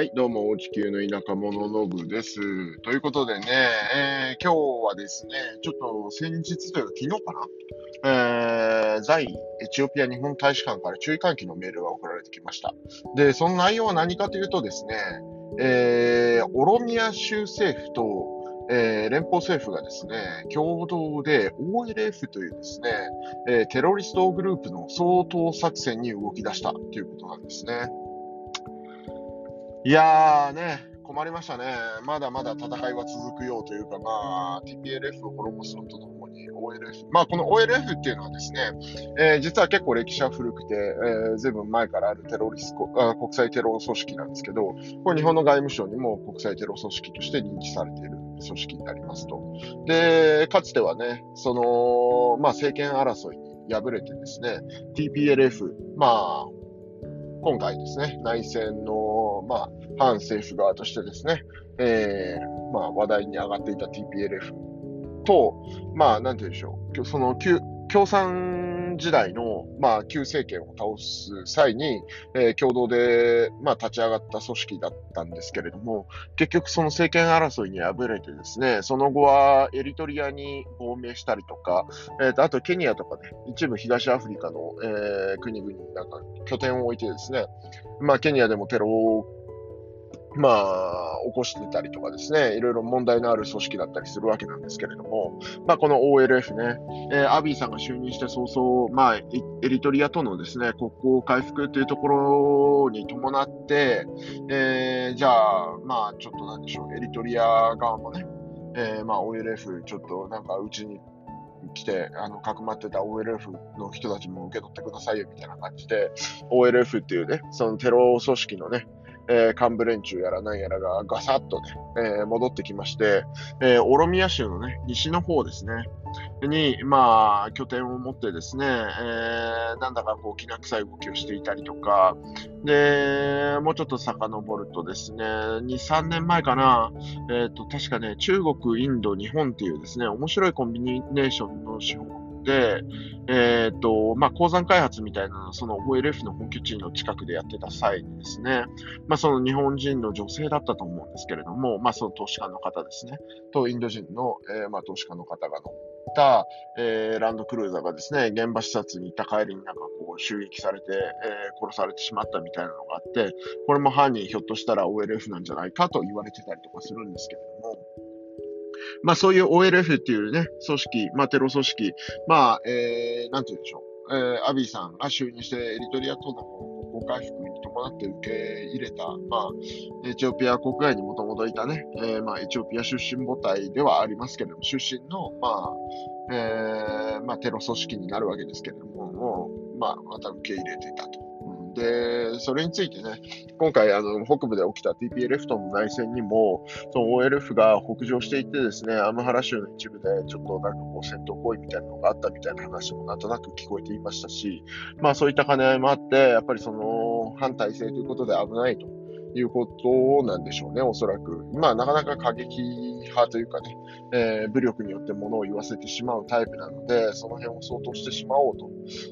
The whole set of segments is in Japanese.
はい、どうも、地球の田舎者のぶです。ということでね、えー、今日はですね、ちょっと先日というか昨日かな、えー、在エチオピア日本大使館から注意喚起のメールが送られてきました。で、その内容は何かというとですね、えー、オロミア州政府と、えー、連邦政府がですね、共同で OLF というですね、え、テロリストグループの掃討作戦に動き出したということなんですね。いやーね、困りましたね。まだまだ戦いは続くようというか、まあ、TPLF を滅ぼすのとともに OLF。まあ、この OLF っていうのはですね、えー、実は結構歴史は古くて、えー、ずいぶん前からあるテロリスト、国際テロ組織なんですけど、これ日本の外務省にも国際テロ組織として認知されている組織になりますと。で、かつてはね、その、まあ、政権争いに敗れてですね、TPLF、まあ、今回ですね、内戦の、まあ、反政府側としてですね、えー、まあ、話題に上がっていた TPLF と、まあ、なんて言うんでしょう、その、共産時代の、まあ、旧政権を倒す際に、えー、共同で、まあ、立ち上がった組織だったんですけれども、結局その政権争いに敗れてですね、その後はエリトリアに亡命したりとか、えーと、あとケニアとかね、一部東アフリカの、えー、国々になんか拠点を置いてですね、まあ、ケニアでもテロまあ、起こしてたりとかですね、いろいろ問題のある組織だったりするわけなんですけれども、まあ、この OLF ね、えー、アビーさんが就任して早々、まあ、エリトリアとのですね、国交回復というところに伴って、えー、じゃあ、まあ、ちょっとなんでしょう、エリトリア側もね、えー、まあ、OLF ちょっとなんかうちに来て、あの、かくまってた OLF の人たちも受け取ってくださいよみたいな感じで、OLF っていうね、そのテロ組織のね、え、幹部連中やら何やらがガサッとね、え、戻ってきまして、えー、オロミア州のね、西の方ですね、に、まあ、拠点を持ってですね、えー、なんだかこう、きな臭い動きをしていたりとか、で、もうちょっと遡るとですね、2、3年前かな、えっ、と、確かね、中国、インド、日本っていうですね、面白いコンビネーションの手法で、えっ、ー、と、まあ、鉱山開発みたいな、その OLF の本拠地の近くでやってた際にですね、まあ、その日本人の女性だったと思うんですけれども、まあ、その投資家の方ですね、とインド人の、えー、まあ、投資家の方が乗った、えー、ランドクルーザーがですね、現場視察に行った帰りになんかこう襲撃されて、えー、殺されてしまったみたいなのがあって、これも犯人ひょっとしたら OLF なんじゃないかと言われてたりとかするんですけれども、まあそういう OLF っていうね、組織、まあテロ組織、まあ、えー、なんて言うんでしょう、えー、アビーさんが就任してエリトリアとの国交回復に伴って受け入れた、まあ、エチオピア国外にもともといたね、えー、まあエチオピア出身母体ではありますけれども、出身の、まあ、えー、まあテロ組織になるわけですけれども、もまあ、また受け入れていたと。で、それについてね、今回、あの、北部で起きた TPLF との内戦にも、その OLF が北上していってですね、アムハラ州の一部でちょっとなんかこう戦闘行為みたいなのがあったみたいな話もなんとなく聞こえていましたし、まあそういった兼ね合いもあって、やっぱりその反体制ということで危ないと。いうことなんでしょうね、おそらく。まあなかなか過激派というかね、えー、武力によって物を言わせてしまうタイプなので、その辺を相当してしまおうと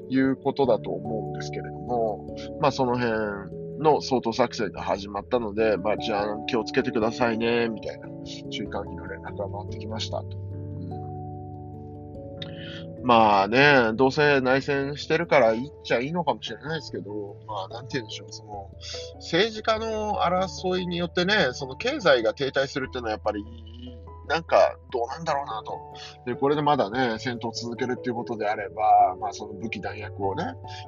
いうことだと思うんですけれども、まあその辺の相当作戦が始まったので、まあじゃあ気をつけてくださいね、みたいな注意喚起の連絡が回ってきましたと。まあね、どうせ内戦してるから言っちゃいいのかもしれないですけど、まあなんて言うんでしょう、その政治家の争いによってね、その経済が停滞するっていうのはやっぱりなんかどうなんだろうなと。で、これでまだね、戦闘続けるっていうことであれば、まあその武器弾薬をね、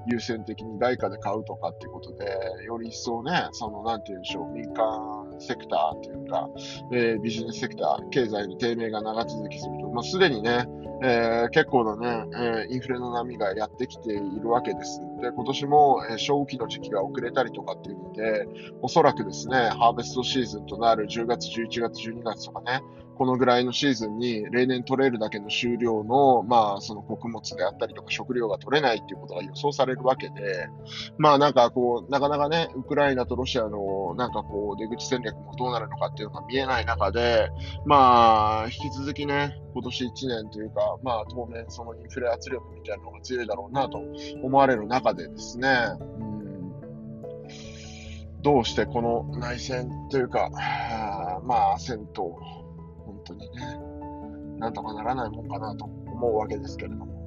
優先的に外貨で買うとかっていうことで、より一層ね、そのなんて言うんでしょう、民間セクターというか、えー、ビジネスセクター、経済の低迷が長続きすると、まあすでにね、えー、結構なね、えー、インフレの波がやってきているわけです。で、今年も、えー、消費の時期が遅れたりとかっていうので、おそらくですね、ハーベストシーズンとなる10月、11月、12月とかね、このぐらいのシーズンに例年取れるだけの収量の、まあ、その穀物であったりとか食料が取れないっていうことが予想されるわけで、まあなんかこう、なかなかね、ウクライナとロシアのなんかこう、出口戦略もどうなるのかっていうのが見えない中で、まあ、引き続きね、今年1年というか、まあ当面そのインフレ圧力みたいなのが強いだろうなと思われる中でですね、どうしてこの内戦というか、まあ、戦闘、本当にね、なんとかならないもんかなと思うわけですけれども。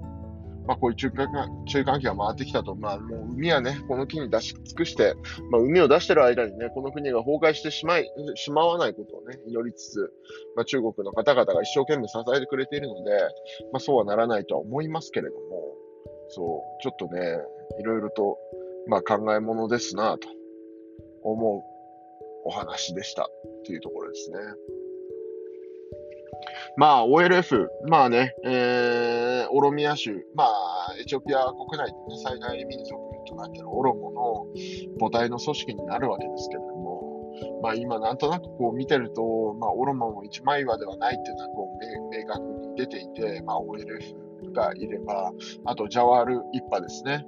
まあ、こういう中間中間期が回ってきたと、まあ、もう海はね、この木に出し尽くして、まあ、海を出してる間にね、この国が崩壊してしまい、しまわないことをね、祈りつつ、まあ、中国の方々が一生懸命支えてくれているので、まあ、そうはならないとは思いますけれども、そう、ちょっとね、いろいろと、まあ、考えものですなと思うお話でしたっていうところですね。まあ、OLF、まあね、えー、オロミア州、まあ、エチオピア国内でね、最大民族となっているオロモの母体の組織になるわけですけれども、まあ今なんとなくこう見てると、まあオロモも一枚岩ではないっていうのはこう明確に出ていて、まあ OLF がいれば、あとジャワール一派ですね。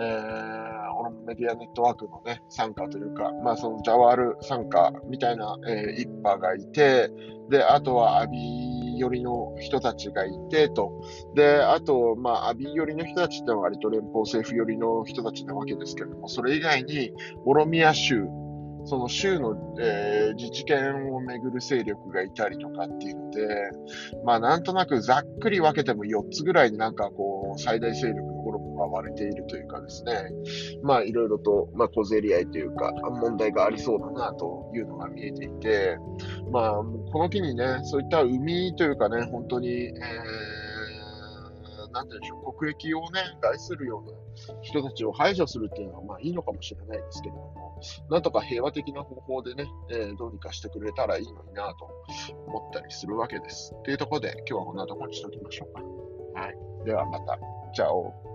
えー、メディアネットワークのね、参加というか、まあそのジャワール参加みたいな、えー、一派がいて、で、あとはアビー寄りの人たちがいてと。で、あと、まあ、アビー寄りの人たちってのは割と連邦政府寄りの人たちなわけですけれども、それ以外に、オロミア州、その州の、えー、自治権をめぐる勢力がいたりとかっていうので、まあなんとなくざっくり分けても4つぐらいになんかこう最大勢力のホルモンが割れているというかですね、まあいろいろと、まあ小競り合いというか問題がありそうだなというのが見えていて、まあこの機にね、そういった海というかね、本当に、えーなんていうんでしょう、国益をね、害するような人たちを排除するっていうのは、まあいいのかもしれないですけれども、なんとか平和的な方法でね、えー、どうにかしてくれたらいいのになと思ったりするわけです。というところで、今日はこんなところにしておきましょうか。はい。ではまた。じゃあ。